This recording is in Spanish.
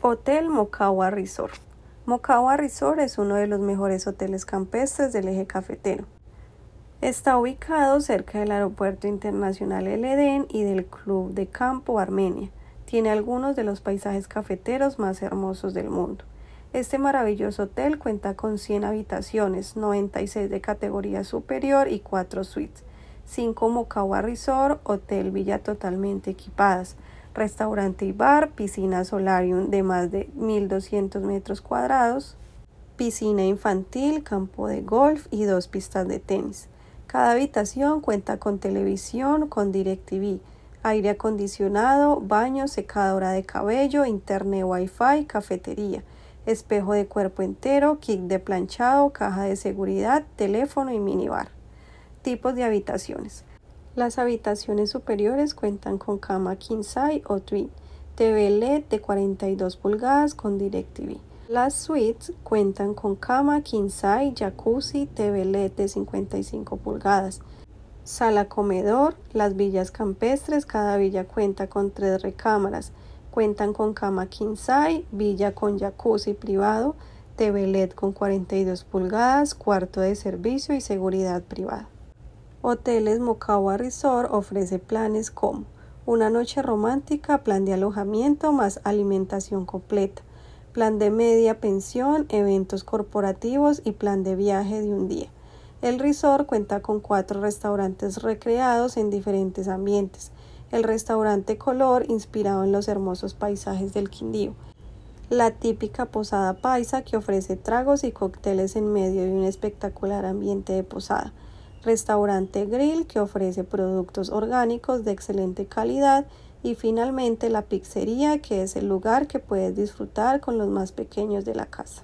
Hotel Mocawa Resort. Mocawa Resort es uno de los mejores hoteles campestres del eje cafetero. Está ubicado cerca del Aeropuerto Internacional El Edén y del Club de Campo Armenia. Tiene algunos de los paisajes cafeteros más hermosos del mundo. Este maravilloso hotel cuenta con 100 habitaciones, 96 de categoría superior y 4 suites, 5 Mocawa Resort, hotel villa totalmente equipadas, restaurante y bar, piscina solarium de más de 1.200 metros cuadrados, piscina infantil, campo de golf y dos pistas de tenis. Cada habitación cuenta con televisión, con DirecTV, aire acondicionado, baño, secadora de cabello, internet Wi-Fi, cafetería, espejo de cuerpo entero, kit de planchado, caja de seguridad, teléfono y minibar. Tipos de habitaciones. Las habitaciones superiores cuentan con cama king size o twin, TV LED de 42 pulgadas con DirecTV. Las suites cuentan con cama king size, jacuzzi, TV LED de 55 pulgadas, sala comedor, las villas campestres, cada villa cuenta con tres recámaras, cuentan con cama king size, villa con jacuzzi privado, TV LED con 42 pulgadas, cuarto de servicio y seguridad privada. Hoteles Mocawa Resort ofrece planes como una noche romántica, plan de alojamiento más alimentación completa, plan de media pensión, eventos corporativos y plan de viaje de un día. El resort cuenta con cuatro restaurantes recreados en diferentes ambientes. El restaurante Color, inspirado en los hermosos paisajes del Quindío. La típica posada paisa que ofrece tragos y cócteles en medio de un espectacular ambiente de posada restaurante grill que ofrece productos orgánicos de excelente calidad y finalmente la pizzería que es el lugar que puedes disfrutar con los más pequeños de la casa.